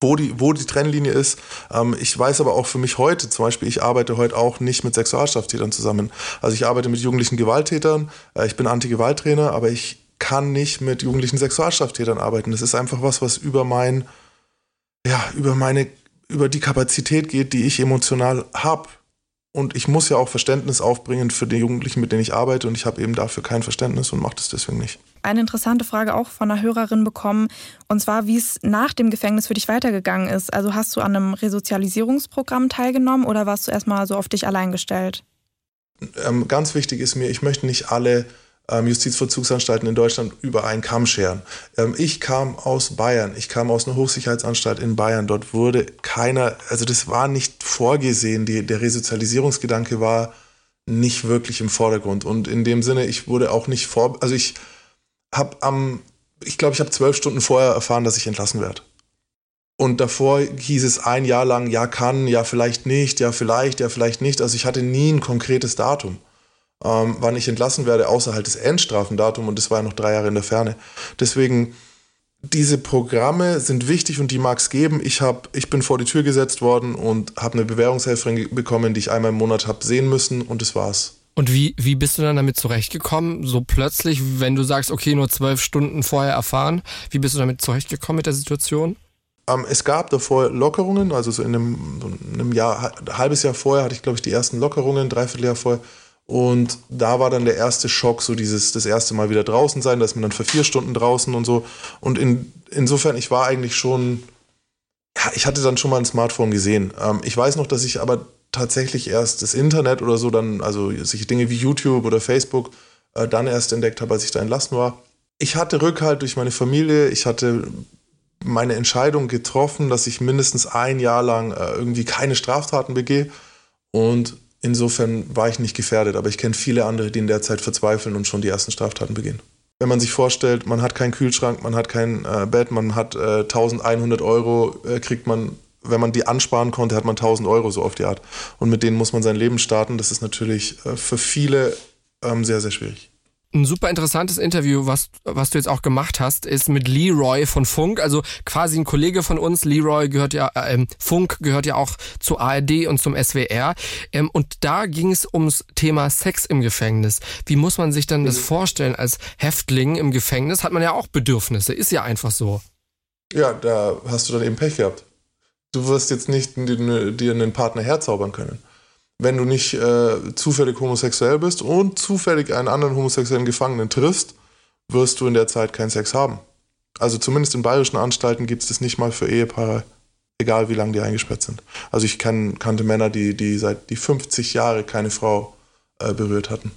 wo die, wo die Trennlinie ist. Ähm, ich weiß aber auch für mich heute, zum Beispiel, ich arbeite heute auch nicht mit Sexualstraftätern zusammen. Also ich arbeite mit jugendlichen Gewalttätern, äh, ich bin Anti-Gewalttrainer, aber ich kann nicht mit jugendlichen Sexualstraftätern arbeiten. Das ist einfach was, was über mein, ja, über meine, über die Kapazität geht, die ich emotional habe. Und ich muss ja auch Verständnis aufbringen für die Jugendlichen, mit denen ich arbeite. Und ich habe eben dafür kein Verständnis und mache das deswegen nicht. Eine interessante Frage auch von einer Hörerin bekommen. Und zwar, wie es nach dem Gefängnis für dich weitergegangen ist. Also hast du an einem Resozialisierungsprogramm teilgenommen oder warst du erstmal so auf dich allein gestellt? Ähm, ganz wichtig ist mir, ich möchte nicht alle Justizvollzugsanstalten in Deutschland über einen Kamm scheren. Ähm, ich kam aus Bayern, ich kam aus einer Hochsicherheitsanstalt in Bayern. Dort wurde keiner, also das war nicht vorgesehen, die, der Resozialisierungsgedanke war nicht wirklich im Vordergrund. Und in dem Sinne, ich wurde auch nicht vor, also ich habe am, ich glaube, ich habe zwölf Stunden vorher erfahren, dass ich entlassen werde. Und davor hieß es ein Jahr lang, ja kann, ja vielleicht nicht, ja vielleicht, ja vielleicht nicht. Also ich hatte nie ein konkretes Datum ähm, wann ich entlassen werde, außer halt das Endstrafendatum und das war ja noch drei Jahre in der Ferne. Deswegen, diese Programme sind wichtig und die mag es geben. Ich, hab, ich bin vor die Tür gesetzt worden und habe eine Bewährungshelferin bekommen, die ich einmal im Monat habe sehen müssen und das war's. Und wie, wie bist du dann damit zurechtgekommen? So plötzlich, wenn du sagst, okay, nur zwölf Stunden vorher erfahren, wie bist du damit zurechtgekommen mit der Situation? Ähm, es gab davor Lockerungen, also so in einem, in einem Jahr, ein halbes Jahr vorher hatte ich, glaube ich, die ersten Lockerungen, dreiviertel Jahr vorher. Und da war dann der erste Schock, so dieses, das erste Mal wieder draußen sein, da ist man dann für vier Stunden draußen und so. Und in, insofern, ich war eigentlich schon, ja, ich hatte dann schon mal ein Smartphone gesehen. Ähm, ich weiß noch, dass ich aber tatsächlich erst das Internet oder so dann, also solche Dinge wie YouTube oder Facebook, äh, dann erst entdeckt habe, als ich da entlassen war. Ich hatte Rückhalt durch meine Familie, ich hatte meine Entscheidung getroffen, dass ich mindestens ein Jahr lang äh, irgendwie keine Straftaten begehe. Und Insofern war ich nicht gefährdet, aber ich kenne viele andere, die in der Zeit verzweifeln und schon die ersten Straftaten begehen. Wenn man sich vorstellt, man hat keinen Kühlschrank, man hat kein äh, Bett, man hat äh, 1100 Euro, äh, kriegt man, wenn man die ansparen konnte, hat man 1000 Euro so auf die Art. Und mit denen muss man sein Leben starten. Das ist natürlich äh, für viele ähm, sehr, sehr schwierig. Ein super interessantes Interview, was, was du jetzt auch gemacht hast, ist mit Leroy von Funk, also quasi ein Kollege von uns. Leroy gehört ja, äh, ähm, Funk gehört ja auch zur ARD und zum SWR. Ähm, und da ging es ums Thema Sex im Gefängnis. Wie muss man sich dann das mhm. vorstellen als Häftling im Gefängnis? Hat man ja auch Bedürfnisse, ist ja einfach so. Ja, da hast du dann eben Pech gehabt. Du wirst jetzt nicht dir einen Partner herzaubern können wenn du nicht äh, zufällig homosexuell bist und zufällig einen anderen homosexuellen Gefangenen triffst, wirst du in der Zeit keinen Sex haben. Also zumindest in bayerischen Anstalten gibt es das nicht mal für Ehepaare, egal wie lange die eingesperrt sind. Also ich kann, kannte Männer, die, die seit die 50 Jahre keine Frau äh, berührt hatten.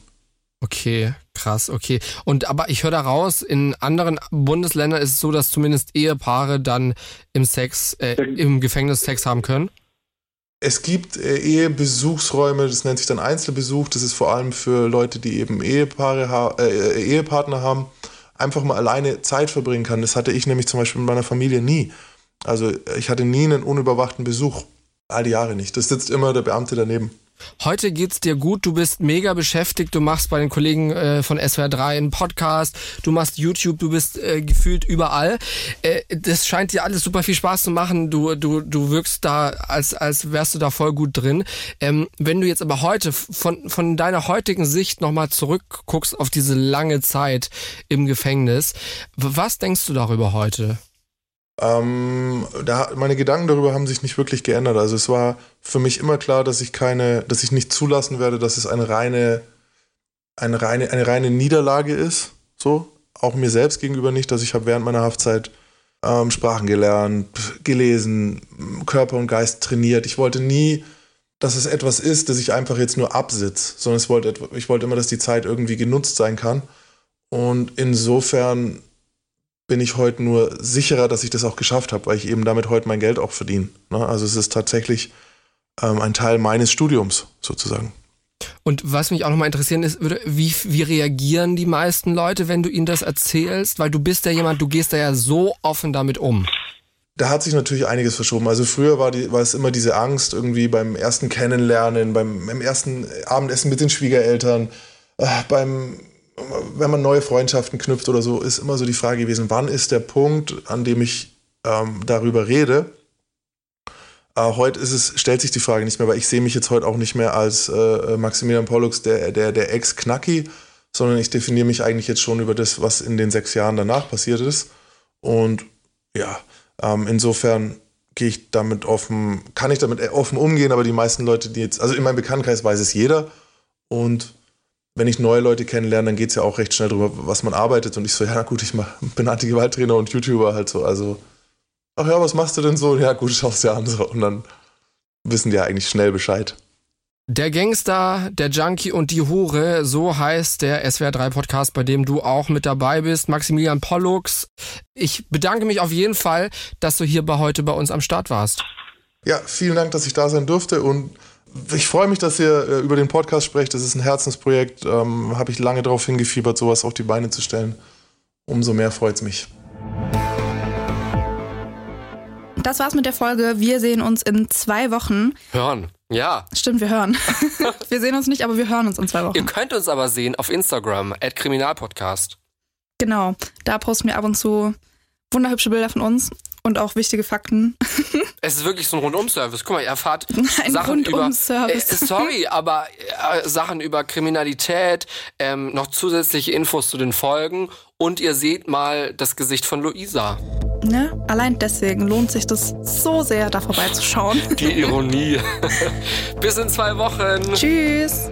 Okay, krass, okay. Und aber ich höre da raus, in anderen Bundesländern ist es so, dass zumindest Ehepaare dann im Sex, äh, im Gefängnis Sex haben können. Es gibt äh, Ehebesuchsräume, das nennt sich dann Einzelbesuch. Das ist vor allem für Leute, die eben Ehepaare äh, äh, Ehepartner haben, einfach mal alleine Zeit verbringen kann. Das hatte ich nämlich zum Beispiel mit meiner Familie nie. Also ich hatte nie einen unüberwachten Besuch. All die Jahre nicht. Das sitzt immer der Beamte daneben. Heute geht's dir gut, du bist mega beschäftigt, du machst bei den Kollegen äh, von SWR3 einen Podcast, du machst YouTube, du bist äh, gefühlt überall. Äh, das scheint dir alles super viel Spaß zu machen. Du du du wirkst da als als wärst du da voll gut drin. Ähm, wenn du jetzt aber heute von von deiner heutigen Sicht nochmal zurückguckst auf diese lange Zeit im Gefängnis, was denkst du darüber heute? Ähm, da, meine Gedanken darüber haben sich nicht wirklich geändert. Also es war für mich immer klar, dass ich keine, dass ich nicht zulassen werde, dass es eine reine, eine reine, eine reine Niederlage ist. So, auch mir selbst gegenüber nicht, dass ich habe während meiner Haftzeit ähm, Sprachen gelernt, gelesen, Körper und Geist trainiert. Ich wollte nie, dass es etwas ist, das ich einfach jetzt nur absitze, sondern wollte, ich wollte immer, dass die Zeit irgendwie genutzt sein kann. Und insofern bin ich heute nur sicherer, dass ich das auch geschafft habe, weil ich eben damit heute mein Geld auch verdiene. Ne? Also es ist tatsächlich ähm, ein Teil meines Studiums sozusagen. Und was mich auch nochmal interessieren ist, wie, wie reagieren die meisten Leute, wenn du ihnen das erzählst? Weil du bist ja jemand, du gehst da ja so offen damit um. Da hat sich natürlich einiges verschoben. Also früher war, die, war es immer diese Angst irgendwie beim ersten Kennenlernen, beim, beim ersten Abendessen mit den Schwiegereltern, äh, beim wenn man neue Freundschaften knüpft oder so, ist immer so die Frage gewesen, wann ist der Punkt, an dem ich ähm, darüber rede? Äh, heute ist es, stellt sich die Frage nicht mehr, weil ich sehe mich jetzt heute auch nicht mehr als äh, Maximilian Pollux, der, der, der Ex-Knacki, sondern ich definiere mich eigentlich jetzt schon über das, was in den sechs Jahren danach passiert ist. Und ja, ähm, insofern gehe ich damit offen, kann ich damit offen umgehen, aber die meisten Leute, die jetzt, also in meinem Bekanntenkreis weiß es jeder und wenn ich neue Leute kennenlerne, dann geht es ja auch recht schnell darüber, was man arbeitet. Und ich so, ja gut, ich mach, bin Anti-Gewalttrainer und YouTuber halt so. Also, ach ja, was machst du denn so? Ja gut, schaust dir an. So. Und dann wissen die ja eigentlich schnell Bescheid. Der Gangster, der Junkie und die Hure, so heißt der SWR3 Podcast, bei dem du auch mit dabei bist. Maximilian Pollux. Ich bedanke mich auf jeden Fall, dass du hier bei heute bei uns am Start warst. Ja, vielen Dank, dass ich da sein durfte und ich freue mich, dass ihr äh, über den Podcast sprecht. Das ist ein Herzensprojekt. Ähm, Habe ich lange darauf hingefiebert, sowas auf die Beine zu stellen. Umso mehr freut es mich. Das war's mit der Folge. Wir sehen uns in zwei Wochen. Hören. Ja. Stimmt, wir hören. wir sehen uns nicht, aber wir hören uns in zwei Wochen. Ihr könnt uns aber sehen auf Instagram, at Kriminalpodcast. Genau. Da posten wir ab und zu wunderhübsche Bilder von uns und auch wichtige Fakten. Es ist wirklich so ein Rundum-Service. Guck mal, ihr erfahrt ein Sachen über. Äh, sorry, aber äh, Sachen über Kriminalität, ähm, noch zusätzliche Infos zu den Folgen und ihr seht mal das Gesicht von Luisa. Ne? Allein deswegen lohnt sich das so sehr, da vorbeizuschauen. Die Ironie. Bis in zwei Wochen. Tschüss.